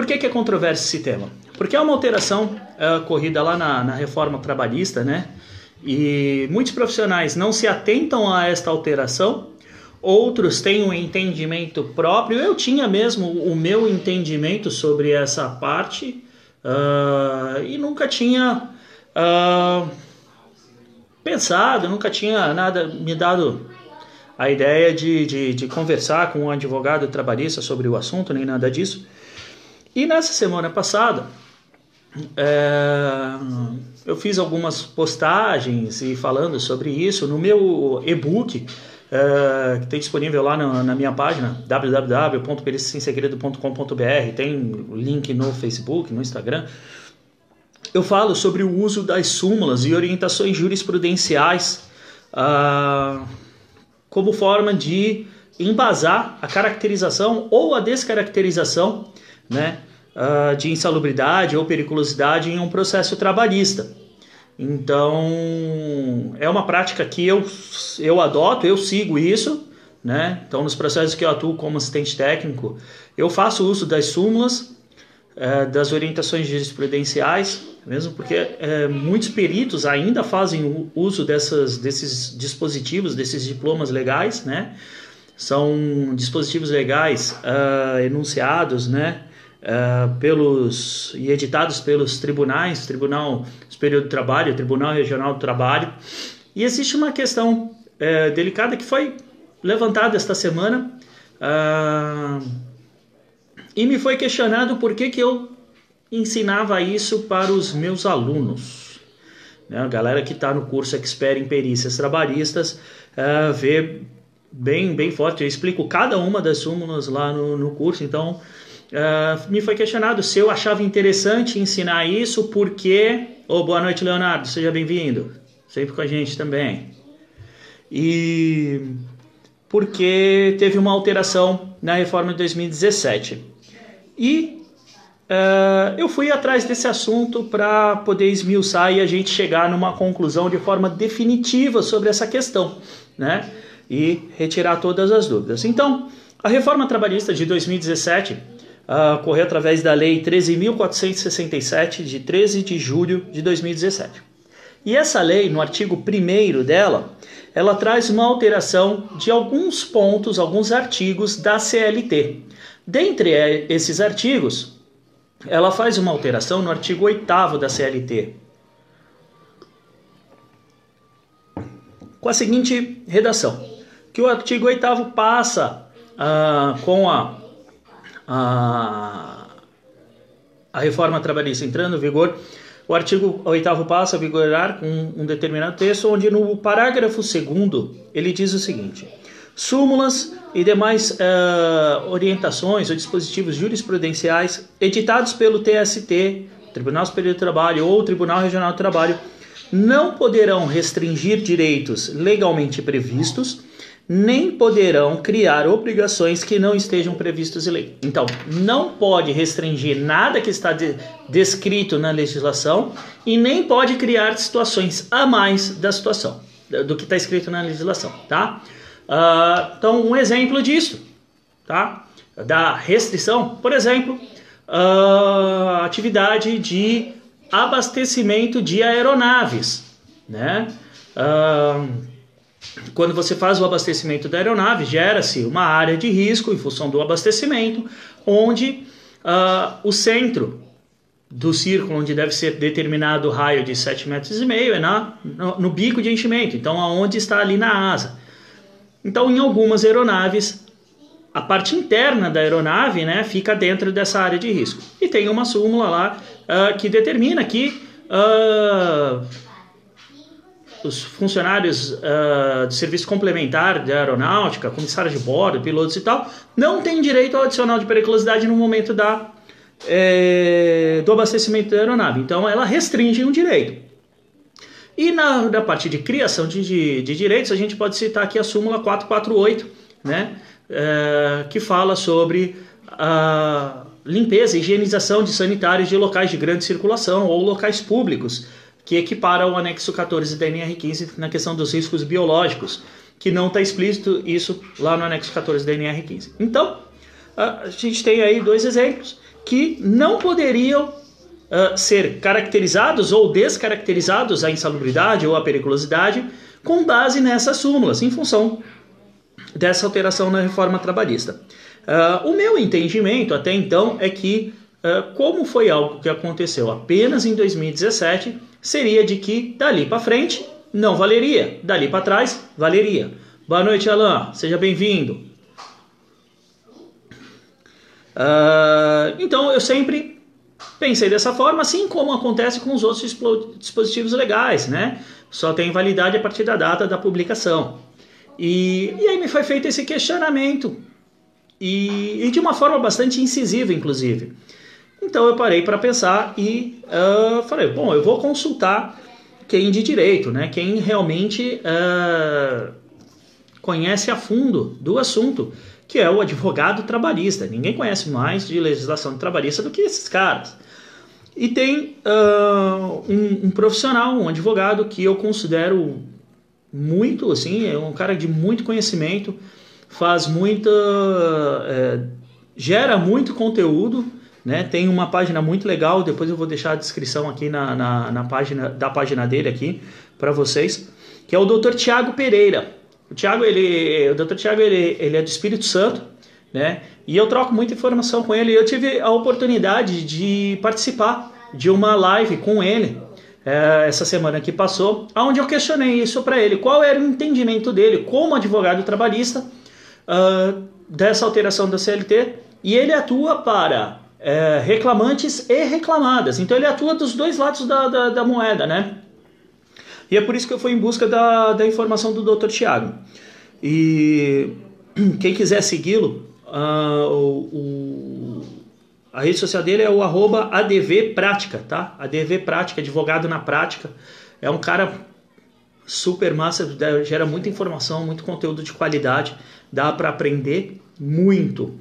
Por que, que é controverso esse tema? Porque é uma alteração uh, ocorrida lá na, na reforma trabalhista, né? E muitos profissionais não se atentam a esta alteração, outros têm um entendimento próprio. Eu tinha mesmo o meu entendimento sobre essa parte uh, e nunca tinha uh, pensado, nunca tinha nada me dado a ideia de, de, de, conversar com um advogado trabalhista sobre o assunto, nem nada disso. E nessa semana passada, é, eu fiz algumas postagens e falando sobre isso no meu e-book é, que tem disponível lá na, na minha página www.periciassemsegredo.com.br tem link no Facebook, no Instagram. Eu falo sobre o uso das súmulas e orientações jurisprudenciais ah, como forma de embasar a caracterização ou a descaracterização né, uh, de insalubridade ou periculosidade em um processo trabalhista. Então, é uma prática que eu, eu adoto, eu sigo isso. Né? Então, nos processos que eu atuo como assistente técnico, eu faço uso das súmulas, uh, das orientações jurisprudenciais, mesmo porque uh, muitos peritos ainda fazem uso dessas, desses dispositivos, desses diplomas legais, né? São dispositivos legais uh, enunciados, né? Uh, pelos e editados pelos tribunais, Tribunal Superior do Trabalho, Tribunal Regional do Trabalho. E existe uma questão uh, delicada que foi levantada esta semana uh, e me foi questionado por que, que eu ensinava isso para os meus alunos. Né? A galera que está no curso Expert em Perícias Trabalhistas uh, vê bem, bem forte. Eu explico cada uma das súmulas lá no, no curso, então uh, me foi questionado se eu achava interessante ensinar isso, porque. Oh, boa noite, Leonardo, seja bem-vindo. Sempre com a gente também. E porque teve uma alteração na reforma de 2017. E uh, eu fui atrás desse assunto para poder esmiuçar e a gente chegar numa conclusão de forma definitiva sobre essa questão, né? E retirar todas as dúvidas. Então, a reforma trabalhista de 2017 uh, através da Lei 13.467, de 13 de julho de 2017. E essa lei, no artigo 1 dela, ela traz uma alteração de alguns pontos, alguns artigos da CLT. Dentre esses artigos, ela faz uma alteração no artigo 8 da CLT, com a seguinte redação: que o artigo 8 passa uh, com a a, a reforma trabalhista entrando em vigor, o artigo 8 passa a vigorar com um determinado texto, onde no parágrafo 2 ele diz o seguinte: súmulas e demais uh, orientações ou dispositivos jurisprudenciais editados pelo TST, Tribunal Superior do Trabalho ou Tribunal Regional do Trabalho, não poderão restringir direitos legalmente previstos nem poderão criar obrigações que não estejam previstas em lei. Então, não pode restringir nada que está de, descrito na legislação e nem pode criar situações a mais da situação, do que está escrito na legislação, tá? Uh, então, um exemplo disso, tá? Da restrição, por exemplo, uh, atividade de abastecimento de aeronaves, né? Uh, quando você faz o abastecimento da aeronave, gera-se uma área de risco em função do abastecimento, onde uh, o centro do círculo, onde deve ser determinado o raio de 7,5 metros, e meio, é na, no, no bico de enchimento, então aonde está ali na asa. Então, em algumas aeronaves, a parte interna da aeronave né, fica dentro dessa área de risco. E tem uma súmula lá uh, que determina que uh, os funcionários uh, de serviço complementar de aeronáutica, comissários de bordo, pilotos e tal, não têm direito ao adicional de periculosidade no momento da, é, do abastecimento da aeronave. Então, ela restringe um direito. E na, na parte de criação de, de, de, direitos, a gente pode citar aqui a súmula 448, né, é, que fala sobre a limpeza e higienização de sanitários de locais de grande circulação ou locais públicos, que equipara o anexo 14 da NR15 na questão dos riscos biológicos, que não está explícito isso lá no anexo 14 da NR15. Então, a gente tem aí dois exemplos que não poderiam uh, ser caracterizados ou descaracterizados a insalubridade ou a periculosidade com base nessas súmulas, em função dessa alteração na reforma trabalhista. Uh, o meu entendimento até então é que, uh, como foi algo que aconteceu apenas em 2017, seria de que dali para frente não valeria, dali para trás valeria. Boa noite, Alain, seja bem-vindo. Uh, então eu sempre pensei dessa forma, assim como acontece com os outros dispositivos legais, né? Só tem validade a partir da data da publicação. E, e aí me foi feito esse questionamento e, e de uma forma bastante incisiva, inclusive. Então eu parei para pensar e uh, falei, bom, eu vou consultar quem de direito, né? Quem realmente uh, conhece a fundo do assunto, que é o advogado trabalhista. Ninguém conhece mais de legislação trabalhista do que esses caras. E tem uh, um, um, profissional, um advogado que eu considero muito, assim, é um cara de muito conhecimento, faz muita. É, gera muito conteúdo, né? Tem uma página muito legal, depois eu vou deixar a descrição aqui na, na, na página da página dele aqui para vocês, que é o Dr. Tiago Pereira. O Tiago, ele, o Dr. Tiago, ele, ele é do Espírito Santo, né? E eu troco muita informação com ele. Eu tive a oportunidade de participar de uma live com ele é, essa semana que passou, onde eu questionei isso para ele, qual era o entendimento dele como advogado trabalhista uh, dessa alteração da CLT e ele atua para é, reclamantes e reclamadas. Então ele atua dos dois lados da, da, da, moeda, né? E é por isso que eu fui em busca da, da informação do Dr. Tiago. E quem quiser segui-lo, uh, a rede social dele é o arroba ADV Prática, tá? ADV Prática, advogado na prática. É um cara super massa, gera muita informação, muito conteúdo de qualidade dá para aprender muito,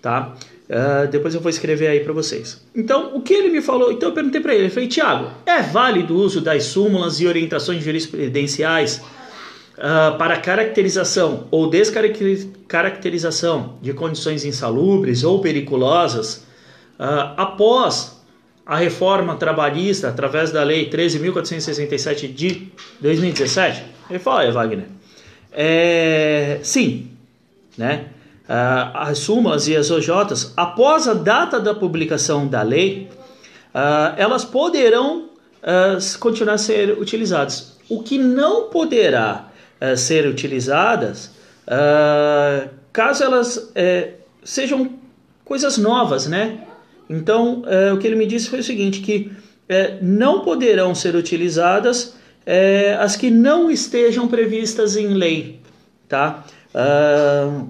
tá? Uh, depois eu vou escrever aí para vocês. Então, o que ele me falou? Então eu perguntei para ele, eu falei, Tiago, é válido o uso das súmulas e orientações jurisprudenciais uh, para caracterização ou descaracterização de condições insalubres ou periculosas uh, após a reforma trabalhista através da Lei 13.467 de 2017? Ele falou, olha, Wagner, é, sim, né? Uh, as súmulas e as OJs, após a data da publicação da lei, uh, elas poderão uh, continuar a ser utilizadas. O que não poderá ser utilizadas, caso elas eh, sejam coisas novas, né? Então, o que ele me disse foi o seguinte, que eh, não poderão ser utilizadas eh, as que não estejam previstas em lei, tá? Uh,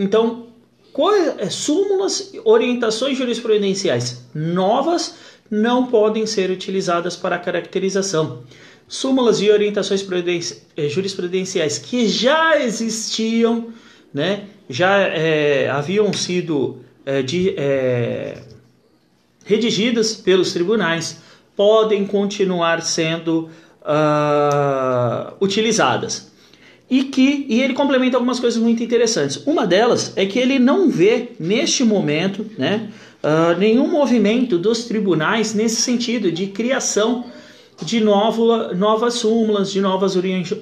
então, é, súmulas, orientações jurisprudenciais novas não podem ser utilizadas para caracterização. Súmulas e orientações eh, jurisprudenciais que já existiam, né, já é, haviam sido é, de, é, redigidas pelos tribunais, podem continuar sendo uh, utilizadas e que e ele complementa algumas coisas muito interessantes. Uma delas é que ele não vê neste momento, né, uh, nenhum movimento dos tribunais nesse sentido de criação de novo, novas súmulas, de novas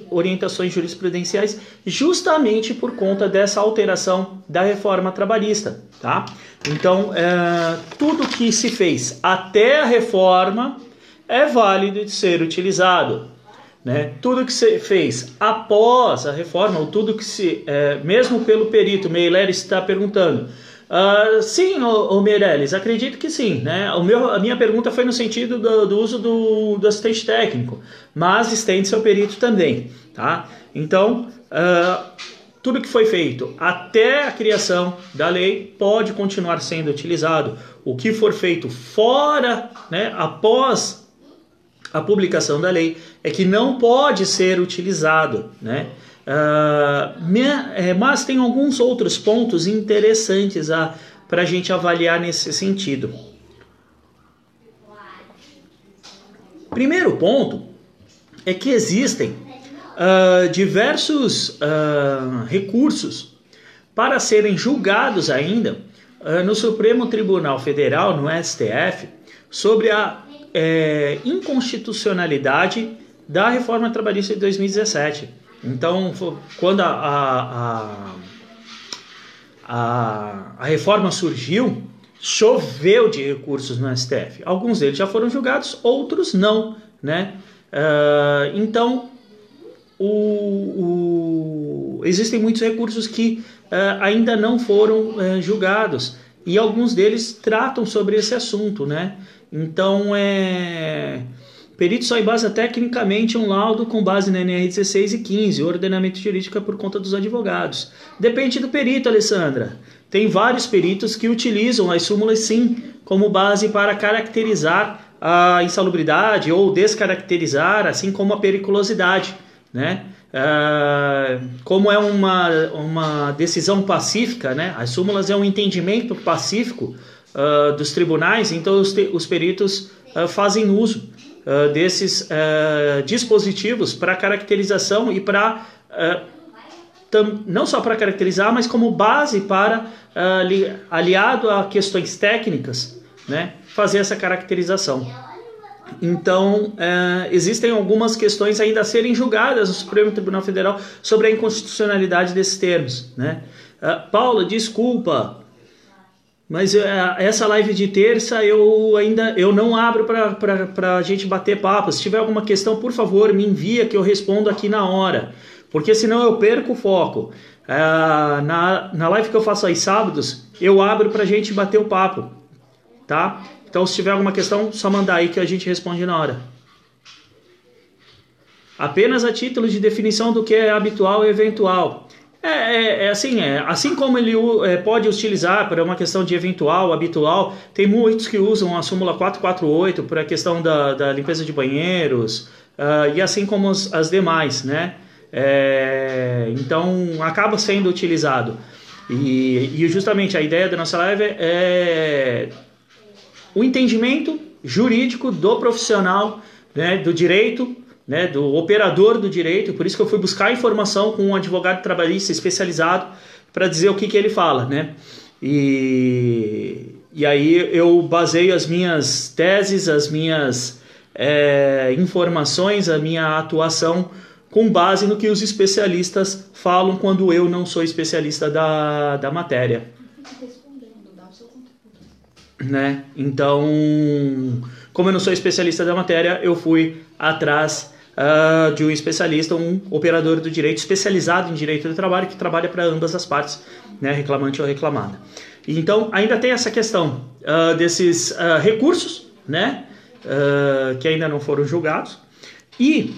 orientações jurisprudenciais, justamente por conta dessa alteração da reforma trabalhista, tá? Então, é, tudo que se fez até a reforma é válido de ser utilizado. Né? Tudo que se fez após a reforma, ou tudo que se, é, mesmo pelo perito, Meiler está perguntando. Uh, sim, o, Meirelles, acredito que sim. Né? O meu, a minha pergunta foi no sentido do, do uso do, do, assistente técnico, mas estende-se ao perito também. Tá? Então, uh, tudo que foi feito até a criação da lei pode continuar sendo utilizado. O que for feito fora, né, após a publicação da lei é que não pode ser utilizado, né? Uh, mas tem alguns outros pontos interessantes para a gente avaliar nesse sentido. Primeiro ponto é que existem uh, diversos uh, recursos para serem julgados ainda no Supremo Tribunal Federal, no STF, sobre a é, inconstitucionalidade da reforma trabalhista de 2017. Então, quando a, a, a, a reforma surgiu, choveu de recursos no STF. Alguns deles já foram julgados, outros não, né? Uh, então, o, o, existem muitos recursos que uh, ainda não foram uh, julgados e alguns deles tratam sobre esse assunto, né? Então, é Perito só embasa tecnicamente um laudo com base na NR 16 e 15, ordenamento jurídico é por conta dos advogados. Depende do perito, Alessandra. Tem vários peritos que utilizam as súmulas sim como base para caracterizar a insalubridade ou descaracterizar, assim como a periculosidade, né? Uh, como é uma, uma decisão pacífica, né? As súmulas é um entendimento pacífico uh, dos tribunais, então os, os peritos uh, fazem uso uh, desses dispositivos para caracterização e para não só para caracterizar, mas como base para aliado a questões técnicas, né, fazer essa caracterização. Então, existem algumas questões ainda a serem julgadas no Supremo Tribunal Federal sobre a inconstitucionalidade desses termos. Né? Paula, desculpa, mas uh, essa live de terça eu ainda eu não abro para a gente bater papo. Se tiver alguma questão, por favor, me envia que eu respondo aqui na hora. Porque senão eu perco o foco. Uh, na, na live que eu faço aos sábados, eu abro para a gente bater o papo. Tá? Então, se tiver alguma questão, só mandar aí que a gente responde na hora. Apenas a título de definição do que é habitual e eventual. É, é, é, assim, é, assim como ele é, pode utilizar para uma questão de eventual, habitual, tem muitos que usam a súmula 448 para a questão da, da limpeza de banheiros, uh, e assim como as, demais, né? É, então, acaba sendo utilizado. E, e, justamente a ideia da nossa live é o entendimento jurídico do profissional né, do direito né, do operador do direito, por isso que eu fui buscar informação com um advogado trabalhista especializado para dizer o que, que ele fala, né? E, e aí eu baseio as minhas teses, as minhas é, informações, a minha atuação com base no que os especialistas falam quando eu não sou especialista da, da matéria. Né? Então, como eu não sou especialista da matéria, eu fui atrás uh, de um especialista, um operador do direito especializado em direito do trabalho que trabalha para ambas as partes, né, reclamante ou reclamada. Então, ainda tem essa questão uh, desses uh, recursos, né, que ainda não foram julgados. E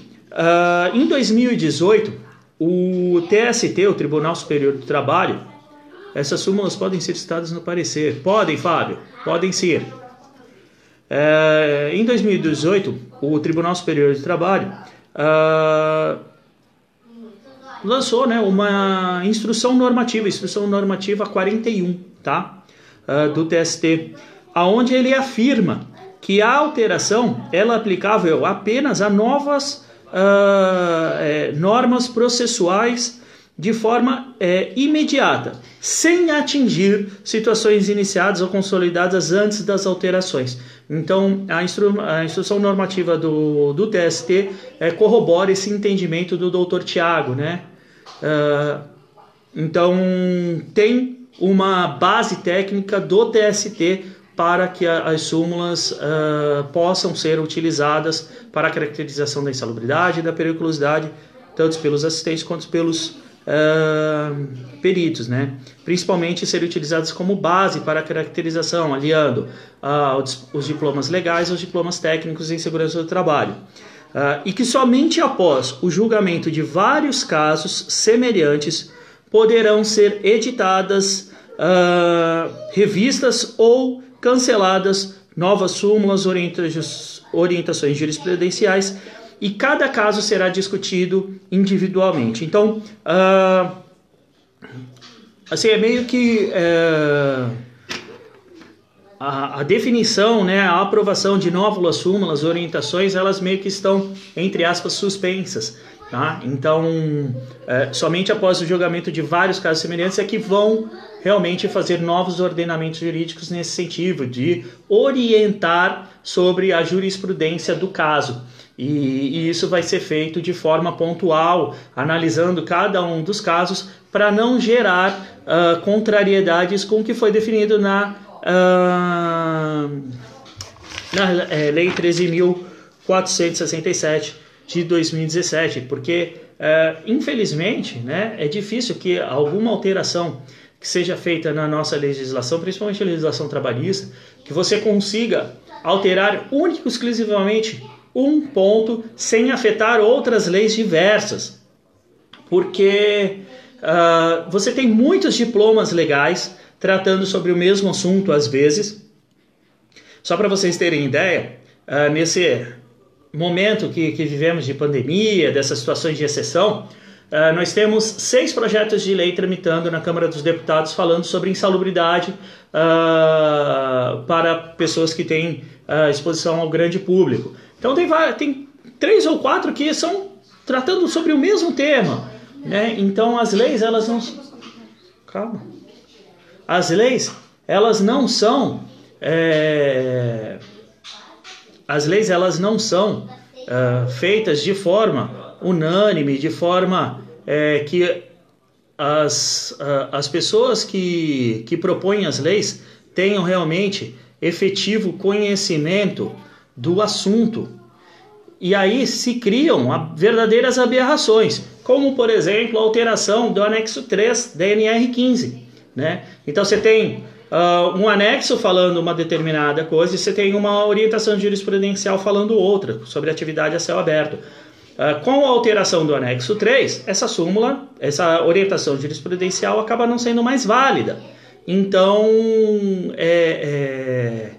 em 2018, o TST, o Tribunal Superior do Trabalho, essas súmulas podem ser citadas no parecer. Podem, Fábio, podem ser. É, em 2018, o Tribunal Superior de Trabalho uh, lançou né, uma instrução normativa, instrução normativa 41, tá? Uh, do TST, aonde ele afirma que a alteração ela é aplicável apenas a novas uh, é, normas processuais de forma é, imediata, sem atingir situações iniciadas ou consolidadas antes das alterações. Então, a, instru a instrução normativa do, do TST é, corrobora esse entendimento do doutor Tiago, né? Uh, então, tem uma base técnica do TST para que as súmulas uh, possam ser utilizadas para a caracterização da insalubridade e da periculosidade, tanto pelos assistentes quanto pelos uh, peritos, né? principalmente serem utilizados como base para a caracterização, aliando uh, os diplomas legais aos diplomas técnicos em segurança do trabalho. Uh, e que somente após o julgamento de vários casos semelhantes poderão ser editadas revistas ou canceladas novas súmulas, orientações jurisprudenciais e cada caso será discutido individualmente. Então, uh, assim, é meio que uh, a, a, definição, né, a aprovação de nóvulas, súmulas, orientações, elas meio que estão, entre aspas, suspensas. Tá? Então, é, somente após o julgamento de vários casos semelhantes é que vão realmente fazer novos ordenamentos jurídicos nesse sentido, de orientar sobre a jurisprudência do caso. E, e isso vai ser feito de forma pontual, analisando cada um dos casos, para não gerar uh, contrariedades com o que foi definido na, uh, na é, Lei 13.467 de 2017, porque é, infelizmente né, é difícil que alguma alteração que seja feita na nossa legislação, principalmente a legislação trabalhista, que você consiga alterar único exclusivamente um ponto sem afetar outras leis diversas, porque uh, você tem muitos diplomas legais tratando sobre o mesmo assunto às vezes. Só para vocês terem ideia, uh, nesse momento que, que vivemos de pandemia, dessas situações de exceção, uh, nós temos seis projetos de lei tramitando na Câmara dos Deputados falando sobre insalubridade uh, para pessoas que têm uh, exposição ao grande público. Então tem, tem três ou quatro que são tratando sobre o mesmo tema. Né? Então as leis elas não calma as leis elas não são é as leis elas não são uh, feitas de forma unânime, de forma é, que as, as pessoas que, que propõem as leis tenham realmente efetivo conhecimento do assunto. E aí se criam verdadeiras aberrações, como por exemplo a alteração do anexo 3 da NR15. Né? Então você tem uh, um anexo falando uma determinada coisa e você tem uma orientação jurisprudencial falando outra, sobre atividade a céu aberto. Uh, com a alteração do anexo 3, essa súmula, essa orientação jurisprudencial acaba não sendo mais válida. Então, é, é,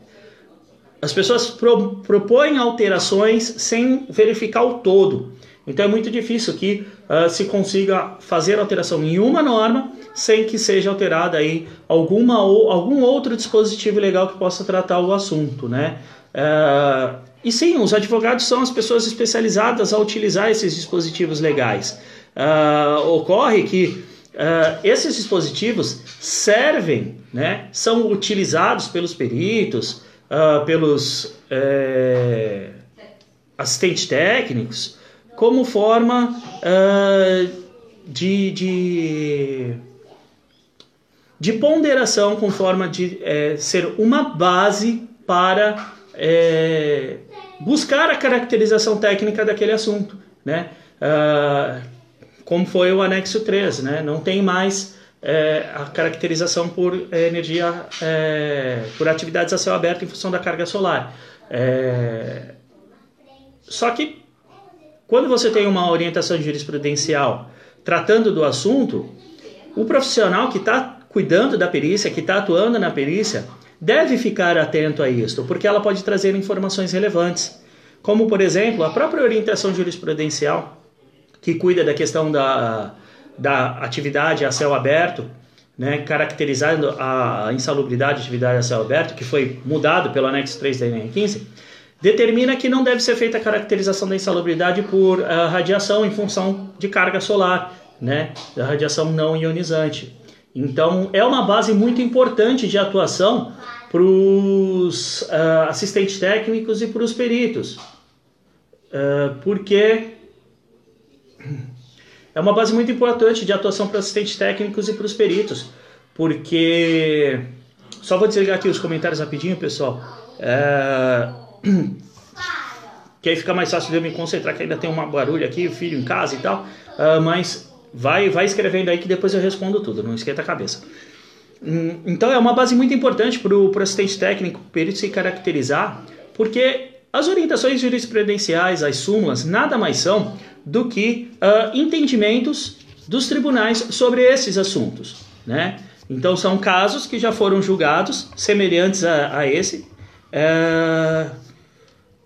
as pessoas pro, propõem alterações sem verificar o todo. Então é muito difícil que uh, se consiga fazer alteração em uma norma sem que seja alterada aí alguma ou algum outro dispositivo legal que possa tratar o assunto, né? Uh, e sim, os advogados são as pessoas especializadas a utilizar esses dispositivos legais. Uh, ocorre que esses dispositivos servem, né? São utilizados pelos peritos, pelos é, assistentes técnicos como forma uh, de, de, de, ponderação, com forma de é, ser uma base para é, buscar a caracterização técnica daquele assunto, né? Uh, como foi o anexo 3, né? Não tem mais é, a caracterização por energia, é, por atividades a céu aberto em função da carga solar. É, só que quando você tem uma orientação jurisprudencial tratando do assunto, o profissional que está cuidando da perícia, que está atuando na perícia, deve ficar atento a isso, porque ela pode trazer informações relevantes, como por exemplo a própria orientação jurisprudencial que cuida da questão da, da atividade a céu aberto, né, caracterizando a insalubridade de atividade a céu aberto, que foi mudado pelo anexo 3 da NR15, determina que não deve ser feita a caracterização da insalubridade por uh, radiação em função de carga solar, né, da radiação não ionizante. Então, é uma base muito importante de atuação para os uh, assistentes técnicos e para os peritos, uh, porque é uma base muito importante de atuação para assistentes técnicos e para os peritos, porque só vou desligar aqui os comentários rapidinho, pessoal. Uh, que aí fica mais fácil de eu me concentrar, que ainda tem um barulho aqui, o filho em casa e tal. Uh, mas vai, vai escrevendo aí que depois eu respondo tudo, não esquenta a cabeça. Hum, então é uma base muito importante para o assistente técnico, perito se caracterizar, porque as orientações jurisprudenciais, as súmulas, nada mais são do que uh, entendimentos dos tribunais sobre esses assuntos. Né? Então são casos que já foram julgados, semelhantes a, a esse, uh,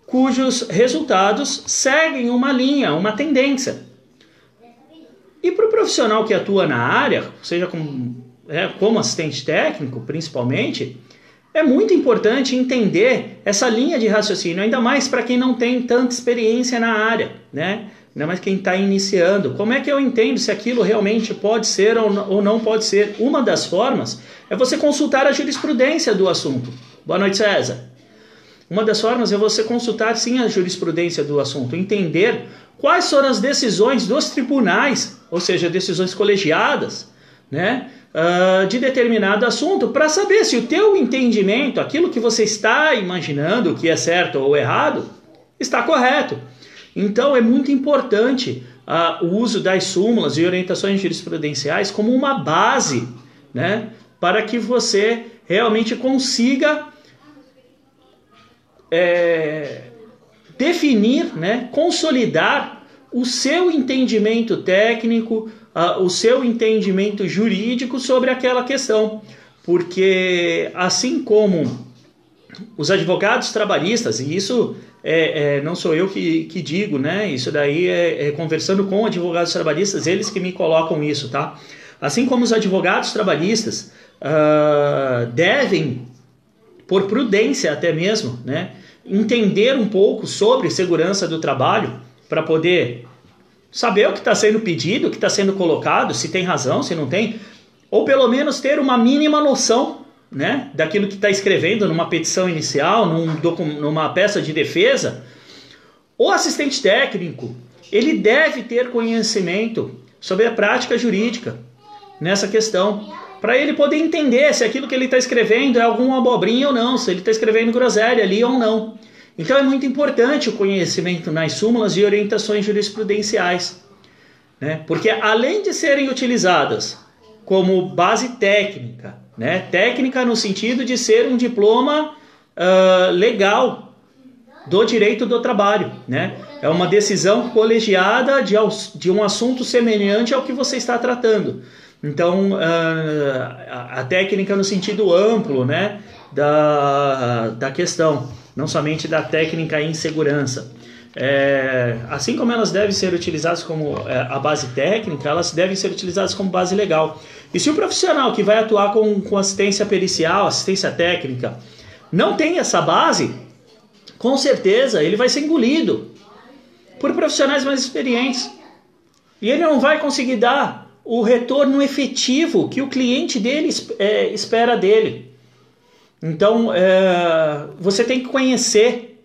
cujos resultados seguem uma linha, uma tendência. E para o profissional que atua na área, seja como, é, como assistente técnico, principalmente, é muito importante entender essa linha de raciocínio, ainda mais para quem não tem tanta experiência na área, né? ainda mais quem está iniciando. Como é que eu entendo se aquilo realmente pode ser ou não pode ser? Uma das formas é você consultar a jurisprudência do assunto. Boa noite, César. Uma das formas é você consultar sim a jurisprudência do assunto, entender quais foram as decisões dos tribunais, ou seja, decisões colegiadas, né, uh, de determinado assunto, para saber se o teu entendimento, aquilo que você está imaginando que é certo ou errado, está correto. Então é muito importante uh, o uso das súmulas e orientações jurisprudenciais como uma base, né, para que você realmente consiga é, definir, né, consolidar o seu entendimento técnico, uh, o seu entendimento jurídico sobre aquela questão. Porque assim como os advogados trabalhistas, e isso é, é, não sou eu que, que digo, né? Isso daí é, é, conversando com advogados trabalhistas, eles que me colocam isso, tá? Assim como os advogados trabalhistas uh, devem, por prudência até mesmo, né? entender um pouco sobre segurança do trabalho para poder saber o que está sendo pedido, o que está sendo colocado, se tem razão, se não tem, ou pelo menos ter uma mínima noção né, daquilo que está escrevendo numa petição inicial, num numa peça de defesa. O assistente técnico ele deve ter conhecimento sobre a prática jurídica nessa questão para ele poder entender se aquilo que ele está escrevendo é alguma abobrinha ou não, se ele está escrevendo groselha ali ou não. Então é muito importante o conhecimento nas súmulas e orientações jurisprudenciais, né? porque além de serem utilizadas como base técnica, né? técnica no sentido de ser um diploma uh, legal do direito do trabalho, né? é uma decisão colegiada de, de um assunto semelhante ao que você está tratando. Então, a, técnica no sentido amplo né, da, da questão, não somente da técnica em segurança. É, assim como elas devem ser utilizadas como é, a base técnica, elas devem ser utilizadas como base legal. E se o profissional que vai atuar com, com assistência pericial, assistência técnica, não tem essa base, com certeza ele vai ser engolido por profissionais mais experientes. E ele não vai conseguir dar o retorno efetivo que o cliente dele é, espera dele. Então, é, você tem que conhecer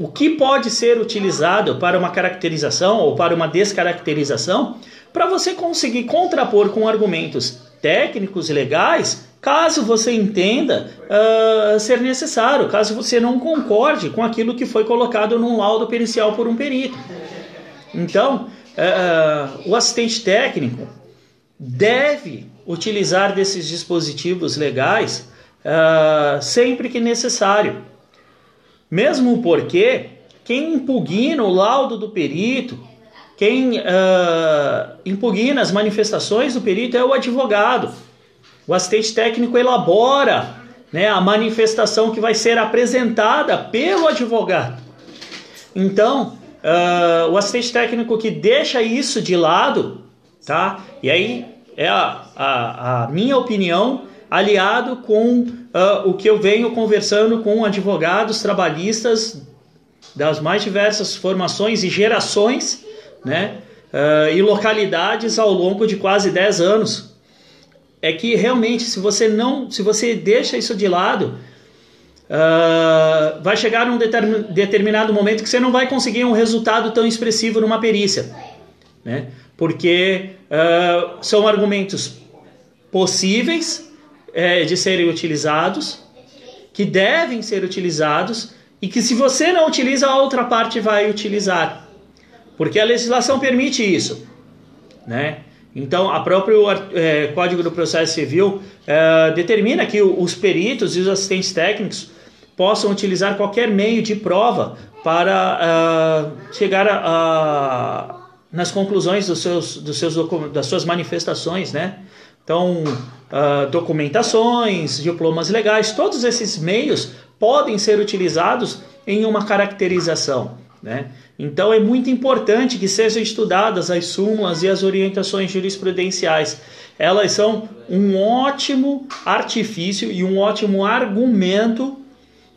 o que pode ser utilizado para uma caracterização ou para uma descaracterização, para você conseguir contrapor com argumentos técnicos legais, caso você entenda uh, ser necessário, caso você não concorde com aquilo que foi colocado num laudo pericial por um perito. Então, uh, o assistente técnico deve utilizar desses dispositivos legais uh, sempre que necessário. Mesmo porque quem impugna o laudo do perito, quem uh, impugna as manifestações do perito é o advogado. O assistente técnico elabora né, a manifestação que vai ser apresentada pelo advogado. Então, uh, o assistente técnico que deixa isso de lado tá? E aí é a, a, a minha opinião aliado com uh, o que eu venho conversando com advogados trabalhistas das mais diversas formações e gerações, né? Uh, e localidades ao longo de quase 10 anos. É que realmente, se você não, se você deixa isso de lado, uh, vai chegar num determinado momento que você não vai conseguir um resultado tão expressivo numa perícia, né? porque uh, são argumentos possíveis é, de serem utilizados, que devem ser utilizados e que se você não utiliza, a outra parte vai utilizar, porque a legislação permite isso, né? Então, a próprio é, Código do Processo Civil é, determina que os peritos e os assistentes técnicos possam utilizar qualquer meio de prova para uh, chegar a, a nas conclusões dos seus, dos seus das suas manifestações, né? Então, uh, documentações, diplomas legais, todos esses meios podem ser utilizados em uma caracterização, né? Então, é muito importante que sejam estudadas as súmulas e as orientações jurisprudenciais. Elas são um ótimo artifício e um ótimo argumento,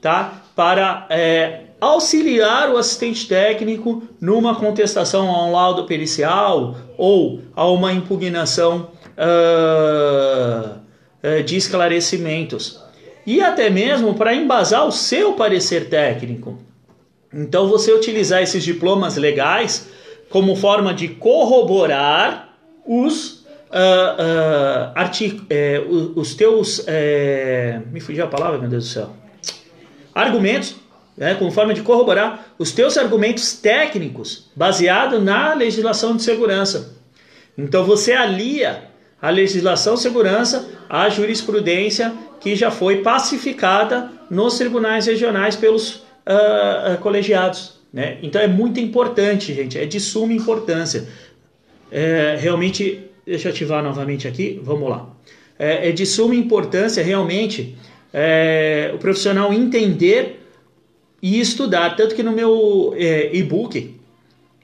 tá? Para é, auxiliar o assistente técnico numa contestação a um laudo pericial ou a uma impugnação uh, de esclarecimentos e até mesmo para embasar o seu parecer técnico. Então, você utilizar esses diplomas legais como forma de corroborar os uh, uh, é, os teus é, me fugiu a palavra, meu Deus do céu, argumentos, né, como forma de corroborar os teus argumentos técnicos baseado na legislação de segurança. Então, você alia a legislação segurança à jurisprudência que já foi pacificada nos tribunais regionais pelos uh, colegiados. Né? Então é muito importante, gente, é de suma importância. É, realmente, deixa eu ativar novamente aqui, vamos lá. É, é de suma importância realmente é, o profissional entender e estudar. Tanto que no meu é, e-book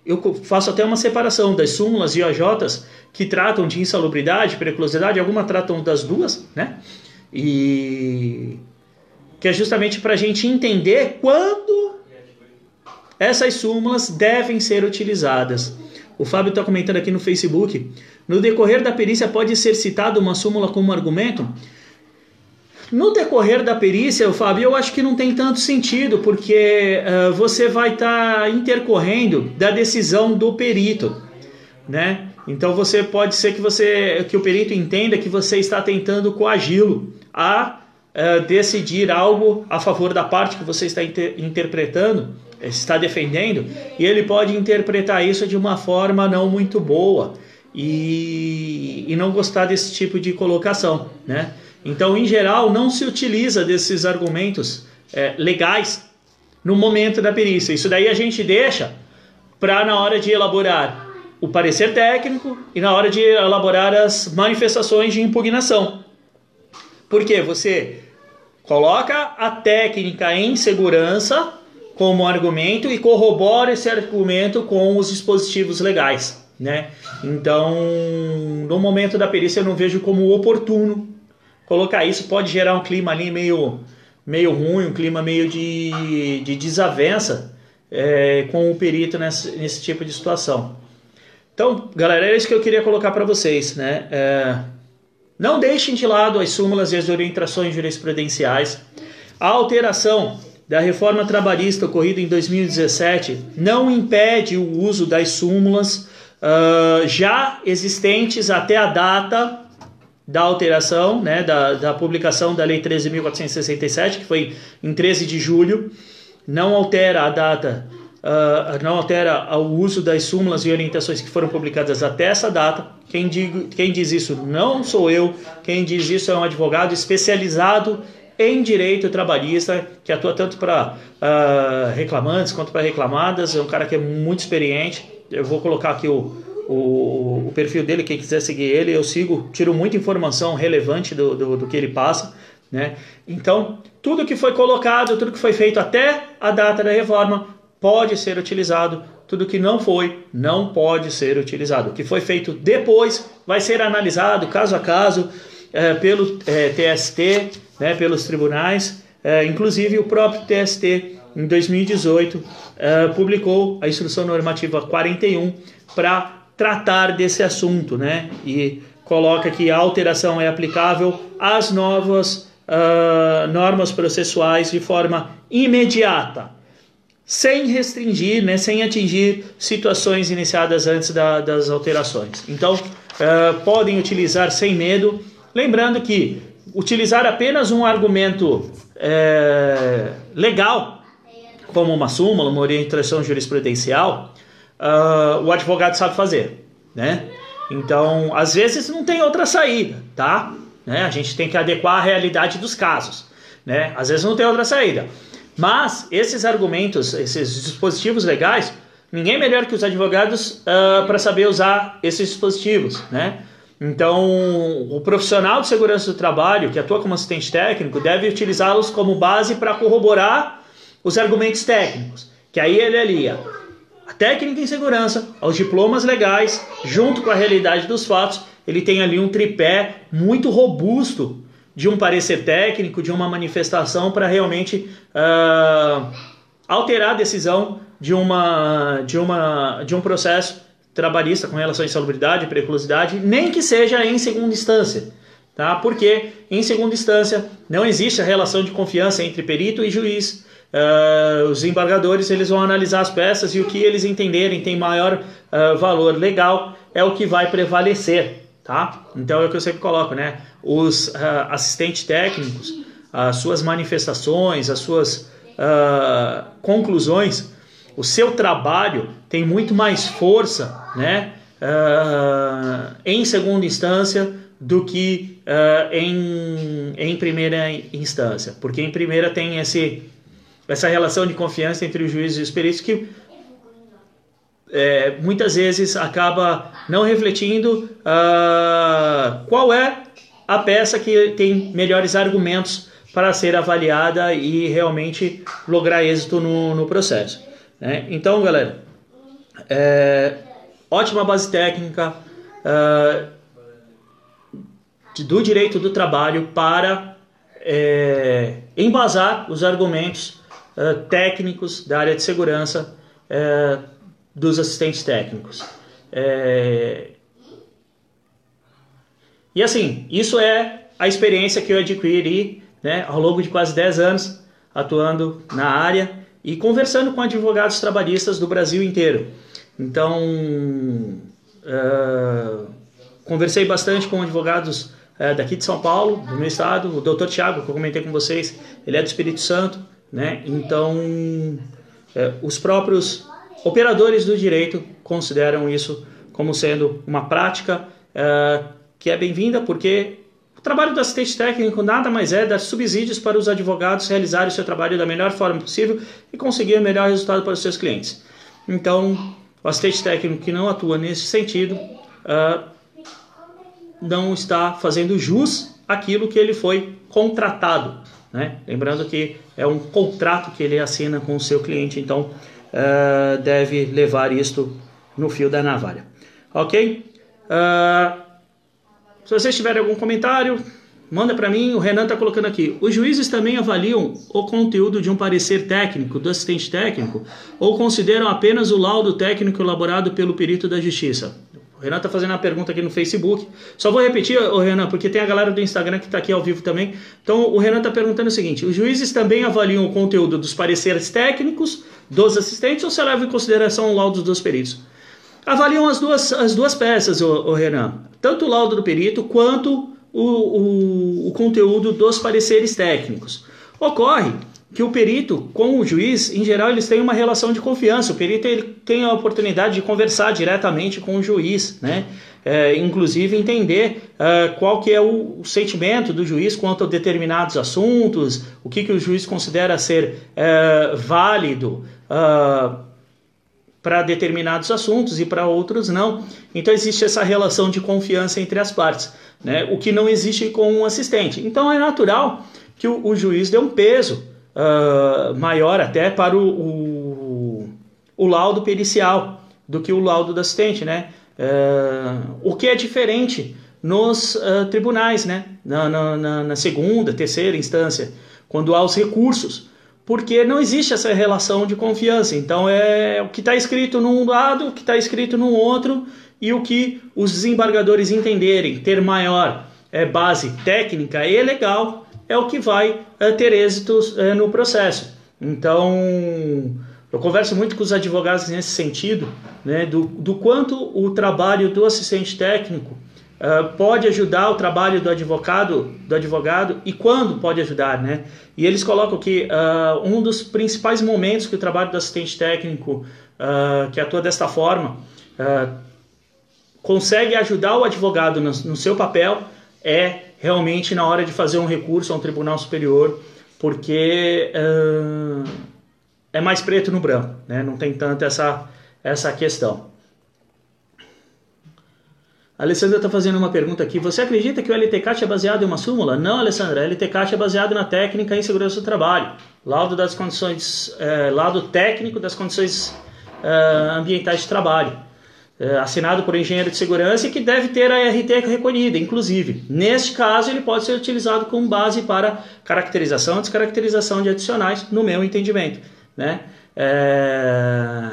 eu faço até uma separação das súmulas e OJs que tratam de insalubridade, periculosidade, algumas tratam das duas, né? E que é justamente para a gente entender quando essas súmulas devem ser utilizadas. O Fábio está comentando aqui no Facebook. No decorrer da perícia pode ser citada uma súmula como argumento? No decorrer da perícia, Fábio, eu acho que não tem tanto sentido, porque uh, você vai estar tá intercorrendo da decisão do perito, né? Então você pode ser que você que o perito entenda que você está tentando coagi-lo a uh, decidir algo a favor da parte que você está inter interpretando, está defendendo, e ele pode interpretar isso de uma forma não muito boa e, e não gostar desse tipo de colocação, né? Então, em geral, não se utiliza desses argumentos é, legais no momento da perícia. Isso daí a gente deixa para na hora de elaborar o parecer técnico e na hora de elaborar as manifestações de impugnação. Porque você coloca a técnica em segurança como argumento e corrobora esse argumento com os dispositivos legais, né? Então, no momento da perícia eu não vejo como oportuno colocar isso, pode gerar um clima ali meio meio ruim, um clima meio de, de desavença é, com o perito nesse, nesse tipo de situação. Então, galera, é isso que eu queria colocar para vocês, né? É, não deixem de lado as súmulas e as orientações jurisprudenciais. A alteração da reforma trabalhista ocorrida em 2017 não impede o uso das súmulas uh, já existentes até a data da alteração, né, da, da publicação da Lei 13.467, que foi em 13 de julho. Não altera a data uh, não altera o uso das súmulas e orientações que foram publicadas até essa data. Quem, digo, quem diz isso não sou eu, quem diz isso é um advogado especializado em direito trabalhista, que atua tanto para uh, reclamantes quanto para reclamadas, é um cara que é muito experiente. Eu vou colocar aqui o, o, o, perfil dele, quem quiser seguir ele, eu sigo, tiro muita informação relevante do, do, do que ele passa. Né? Então, tudo que foi colocado, tudo que foi feito até a data da reforma pode ser utilizado, tudo que não foi, não pode ser utilizado. O que foi feito depois vai ser analisado caso a caso é, pelo é, TST, né, pelos tribunais, é, inclusive o próprio TST em 2018 é, publicou a instrução normativa 41 para tratar desse assunto, né, e coloca que a alteração é aplicável às novas uh, normas processuais de forma imediata sem restringir, né, sem atingir situações iniciadas antes da, das alterações. Então, uh, podem utilizar sem medo, lembrando que utilizar apenas um argumento é, legal, como uma súmula, uma orientação jurisprudencial, uh, o advogado sabe fazer, né? Então, às vezes não tem outra saída, tá? Né? A gente tem que adequar a realidade dos casos, né? Às vezes não tem outra saída. Mas esses argumentos, esses dispositivos legais, ninguém melhor que os advogados uh, para saber usar esses dispositivos, né? Então, o profissional de segurança do trabalho que atua como assistente técnico deve utilizá-los como base para corroborar os argumentos técnicos, que aí ele alia a técnica em segurança aos diplomas legais, junto com a realidade dos fatos, ele tem ali um tripé muito robusto de um parecer técnico, de uma manifestação para realmente uh, alterar a decisão de, uma, de, uma, de um processo trabalhista com relação à insalubridade, periculosidade, nem que seja em segunda instância. Tá? Porque, em segunda instância, não existe a relação de confiança entre perito e juiz. Uh, os embargadores eles vão analisar as peças e o que eles entenderem tem maior uh, valor legal é o que vai prevalecer. Tá? Então é o que eu sempre coloco, né? Os uh, assistentes técnicos, as suas manifestações, as suas conclusões, o seu trabalho tem muito mais força, né? em segunda instância do que em, em primeira instância, porque em primeira tem esse essa relação de confiança entre os juízes e os peritos que é, muitas vezes acaba não refletindo uh, qual é a peça que tem melhores argumentos para ser avaliada e realmente lograr êxito no, no processo. Né? Então, galera, é, ótima base técnica uh, do direito do trabalho para é, embasar os argumentos uh, técnicos da área de segurança uh, dos assistentes técnicos. É... E assim, isso é a experiência que eu adquiri né, ao longo de quase 10 anos atuando na área e conversando com advogados trabalhistas do Brasil inteiro. Então, uh, conversei bastante com advogados uh, daqui de São Paulo, do meu estado, o doutor Tiago, que eu comentei com vocês, ele é do Espírito Santo, né? Então, é, os próprios operadores do direito consideram isso como sendo uma prática é, que é bem-vinda, porque o trabalho do assistente técnico nada mais é dar subsídios para os advogados realizarem o seu trabalho da melhor forma possível e conseguir o melhor resultado para os seus clientes. Então, o assistente técnico que não atua nesse sentido uh, não está fazendo jus àquilo que ele foi contratado né? Lembrando que é um contrato que ele assina com o seu cliente, então uh, deve levar isto no fio da navalha. Ok? Uh, se vocês tiverem algum comentário, manda para mim. O Renan está colocando aqui. Os juízes também avaliam o conteúdo de um parecer técnico do assistente técnico ou consideram apenas o laudo técnico elaborado pelo perito da justiça? O Renan está fazendo uma pergunta aqui no Facebook. Só vou repetir, o Renan, porque tem a galera do Instagram que está aqui ao vivo também. Então, o Renan está perguntando o seguinte: os juízes também avaliam o conteúdo dos pareceres técnicos dos assistentes ou se leva em consideração o laudo dos peritos? Avaliam as duas, as duas peças, o, o Renan. Tanto o laudo do perito quanto o, o, o conteúdo dos pareceres técnicos. Ocorre que o perito com o juiz, em geral, eles têm uma relação de confiança. O perito ele tem a oportunidade de conversar diretamente com o juiz, né? É, inclusive entender uh, qual que é o, o, sentimento do juiz quanto a determinados assuntos, o que, que o juiz considera ser uh, válido uh, para determinados assuntos e para outros não. Então existe essa relação de confiança entre as partes, né? o que não existe com um assistente. Então é natural que o, o juiz dê um peso uh, maior até para o, o, o, laudo pericial do que o laudo do assistente, né? Uh, o que é diferente nos uh, tribunais, né? Na, na, na, segunda, terceira instância, quando há os recursos, porque não existe essa relação de confiança. Então é o que está escrito num lado, o que está escrito no outro e o que os desembargadores entenderem ter maior é, base técnica e legal é o que vai é, ter êxitos é, no processo. Então, eu converso muito com os advogados nesse sentido, né, do, do quanto o trabalho do assistente técnico uh, pode ajudar o trabalho do advogado, do advogado e quando pode ajudar, né? E eles colocam que uh, um dos principais momentos que o trabalho do assistente técnico uh, que atua desta forma consegue ajudar o advogado no, no seu papel é realmente na hora de fazer um recurso a um tribunal superior, porque uh, é mais preto no branco, né? não tem tanto essa, essa questão. A Alessandra está fazendo uma pergunta aqui. Você acredita que o LTCAT é baseado em uma súmula? Não, Alessandra. O LTCAT é baseado na técnica em segurança do trabalho. Laudo das condições, é, laudo técnico das condições é, ambientais de trabalho assinado por engenheiro de segurança e que deve ter a RT recolhida, inclusive. Neste caso, ele pode ser utilizado como base para caracterização e descaracterização de adicionais, no meu entendimento. né? É...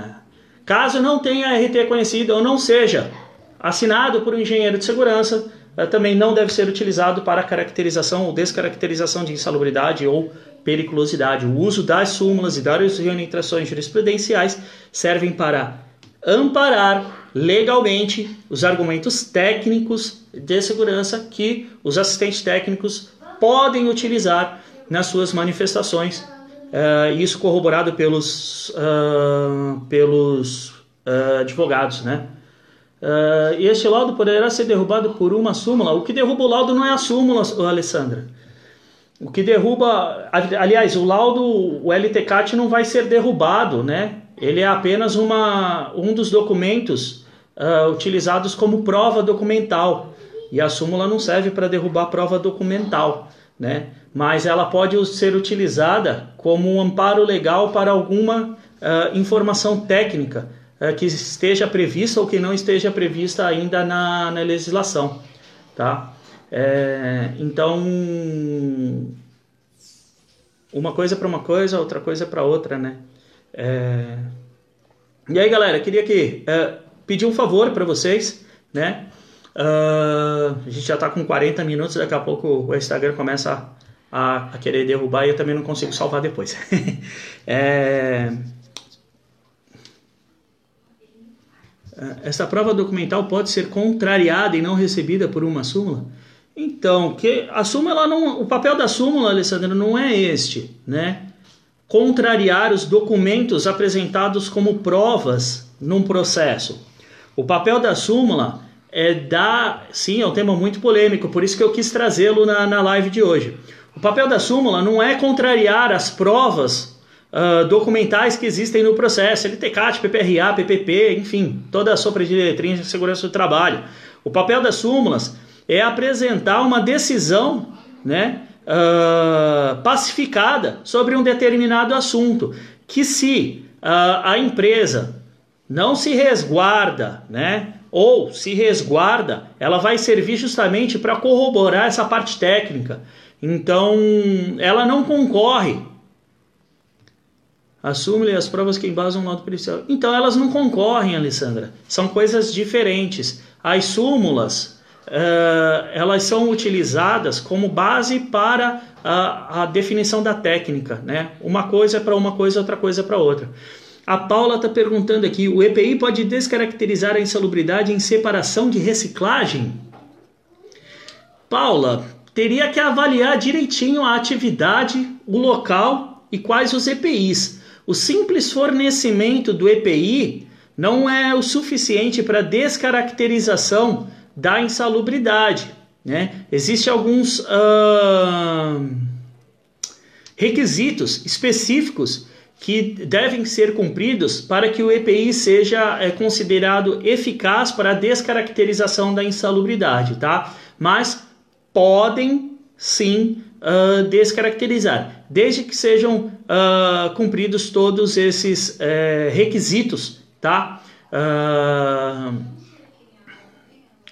Caso não tenha RT conhecido ou não seja assinado por um engenheiro de segurança, é, também não deve ser utilizado para caracterização ou descaracterização de insalubridade ou periculosidade. O uso das súmulas e das orientações jurisprudenciais servem para amparar legalmente os argumentos técnicos de segurança que os assistentes técnicos podem utilizar nas suas manifestações. Uh, isso corroborado pelos, uh, pelos uh, advogados, né? este laudo poderá ser derrubado por uma súmula. O que derruba o laudo não é a súmula, Alessandra. O que derruba, aliás, o laudo, o LTCAT não vai ser derrubado, né? Ele é apenas uma, um dos documentos utilizados como prova documental. E a súmula não serve para derrubar prova documental, né? Mas ela pode ser utilizada como um amparo legal para alguma uh, informação técnica uh, que esteja prevista ou que não esteja prevista ainda na, na legislação, tá? É, então, uma coisa para uma coisa, outra coisa para outra, né? É... E aí, galera, queria aqui é, pedir um favor para vocês, né? Uh, a gente já está com 40 minutos, daqui a pouco o Instagram começa a, a, querer derrubar e eu também não consigo salvar depois. é... Essa prova documental pode ser contrariada e não recebida por uma súmula? Então, que a súmula não, o papel da súmula, Alessandro, não é este, né? Contrariar os documentos apresentados como provas num processo. O papel da súmula é dar. Sim, é um tema muito polêmico, por isso que eu quis trazê-lo na, na live de hoje. O papel da súmula não é contrariar as provas uh, documentais que existem no processo, LTCAT, PPRA, PPP, enfim, toda a de letrinha de segurança do trabalho. O papel das súmulas é apresentar uma decisão né, uh, pacificada sobre um determinado assunto, que se uh, a empresa não se resguarda, né, ou se resguarda, ela vai servir justamente para corroborar essa parte técnica. Então, ela não concorre. Assume as provas que embasam o laudo pericial. Então, elas não concorrem, Alessandra. São coisas diferentes. As súmulas, uh, elas são utilizadas como base para a, a definição da técnica. Né? Uma coisa é para uma coisa, outra coisa é para outra. A Paula está perguntando aqui: o EPI pode descaracterizar a insalubridade em separação de reciclagem? Paula, teria que avaliar direitinho a atividade, o local e quais os EPIs. O simples fornecimento do EPI não é o suficiente para descaracterização da insalubridade. Né? Existem alguns uh, requisitos específicos que devem ser cumpridos para que o EPI seja é, considerado eficaz para a descaracterização da insalubridade, tá? Mas podem sim uh, descaracterizar, desde que sejam uh, cumpridos todos esses uh, requisitos, tá?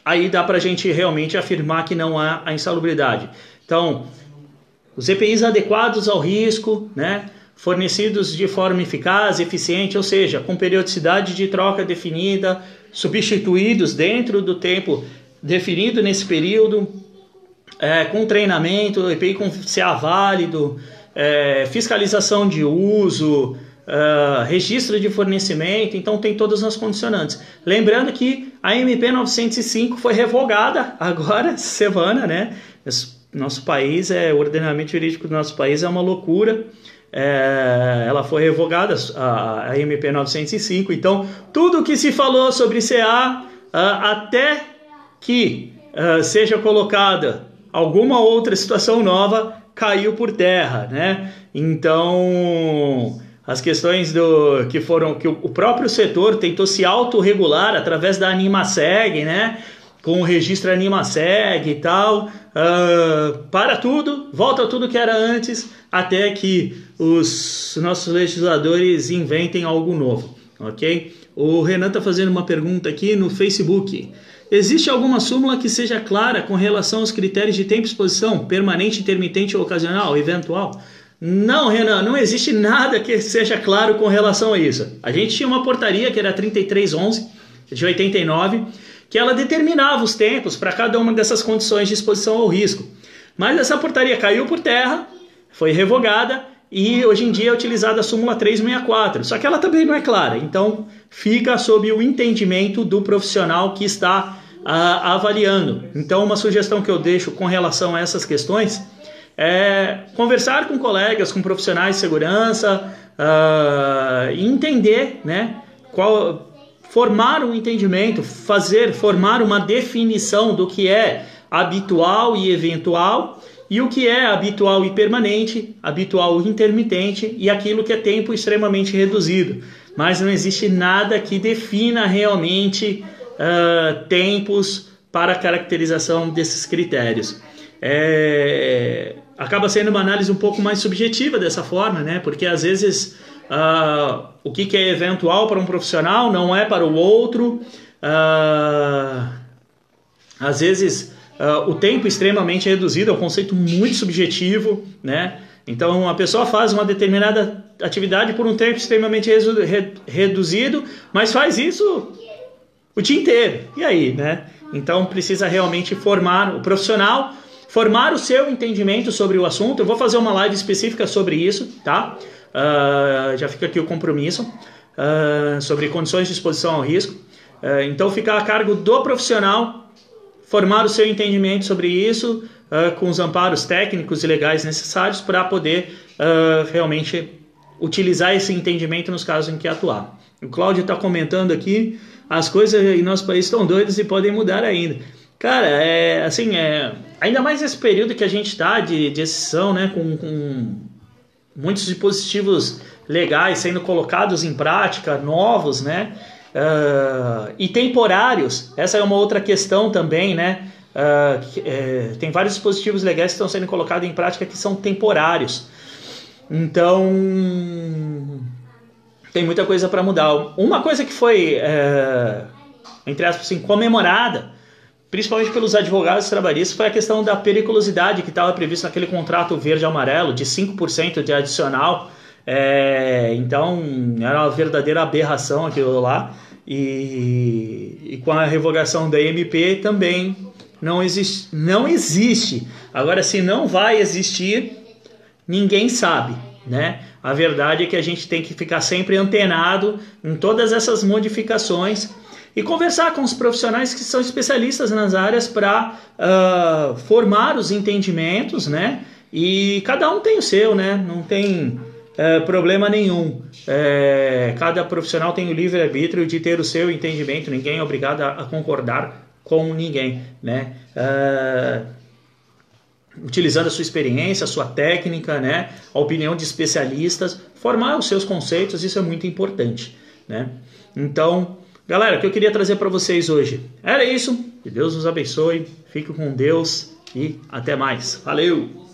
Aí dá para a gente realmente afirmar que não há a insalubridade. Então, os EPIs adequados ao risco, né? fornecidos de forma eficaz, eficiente, ou seja, com periodicidade de troca definida, substituídos dentro do tempo definido nesse período, é, com treinamento, EPI com CA válido, é, fiscalização de uso, é, registro de fornecimento, então tem todas as condicionantes. Lembrando que a MP 905 foi revogada agora, semana, né? Nosso país, é, o ordenamento jurídico do nosso país é uma loucura é, ela foi revogada, a, a, MP 905. Então, tudo que se falou sobre CA, até que seja colocada alguma outra situação nova, caiu por terra, né? Então, as questões do que foram que o próprio setor tentou se autorregular através da Animaseg, né? Com o registro Animaseg e tal, uh, para tudo, volta tudo que era antes, até que os nossos legisladores inventem algo novo, ok? O Renan está fazendo uma pergunta aqui no Facebook. Existe alguma súmula que seja clara com relação aos critérios de tempo exposição, permanente, intermitente ou ocasional, eventual? Não, Renan, não existe nada que seja claro com relação a isso. A gente tinha uma portaria que era 3311 de 89, que ela determinava os tempos para cada uma dessas condições de exposição ao risco. Mas essa portaria caiu por terra, foi revogada e hoje em dia é utilizada a súmula 364. Só que ela também não é clara, então fica sob o entendimento do profissional que está uh, avaliando. Então, uma sugestão que eu deixo com relação a essas questões é conversar com colegas, com profissionais de segurança uh, entender, né, qual, formar um entendimento, fazer, formar uma definição do que é habitual e eventual e o que é habitual e permanente, habitual e intermitente e aquilo que é tempo extremamente reduzido. Mas não existe nada que defina realmente uh, tempos para caracterização desses critérios. É, acaba sendo uma análise um pouco mais subjetiva dessa forma, né? Porque às vezes uh, o que, que, é eventual para um profissional não é para o outro. Uh, às vezes uh, o tempo extremamente reduzido é um conceito muito subjetivo, né? Então a pessoa faz uma determinada atividade por um tempo extremamente reduzido, mas faz isso o dia inteiro. E aí, né? Então precisa realmente formar o profissional formar o seu entendimento sobre o assunto. Eu vou fazer uma live específica sobre isso, tá? Uh, já fica aqui o compromisso uh, sobre condições de exposição ao risco. Uh, então, fica a cargo do profissional formar o seu entendimento sobre isso, com os amparos técnicos e legais necessários para poder realmente utilizar esse entendimento nos casos em que atuar. O Cláudio está comentando aqui, as coisas em nosso país estão doidas e podem mudar ainda. Cara, é assim, é, ainda mais nesse período que a gente está de, de exceção, né, com, com muitos dispositivos legais sendo colocados em prática, novos, né, uh, e temporários. Essa é uma outra questão também, né. Uh, é, tem vários dispositivos legais que estão sendo colocados em prática que são temporários. Então, tem muita coisa para mudar. Uma coisa que foi, é, entre aspas, assim, comemorada principalmente pelos advogados trabalhistas, foi a questão da periculosidade que estava prevista naquele contrato verde-amarelo de 5% de adicional. É, então, era uma verdadeira aberração aquilo lá. E, e com a revogação da MP também não existe, não existe. Agora, se não vai existir, ninguém sabe, né? A verdade é que a gente tem que ficar sempre antenado em todas essas modificações e conversar com os profissionais que são especialistas nas áreas para uh, ah, formar os entendimentos, né? E cada um tem o seu, né? Não tem uh, problema nenhum. Uh, cada profissional tem o livre arbítrio de ter o seu entendimento. Ninguém é obrigado a, a concordar com ninguém, né? Uh, utilizando a sua experiência, a sua técnica, né? A opinião de especialistas, formar os seus conceitos. Isso é muito importante, né? Então Galera, o que eu queria trazer para vocês hoje era isso. Que Deus nos abençoe, fique com Deus e até mais. Valeu!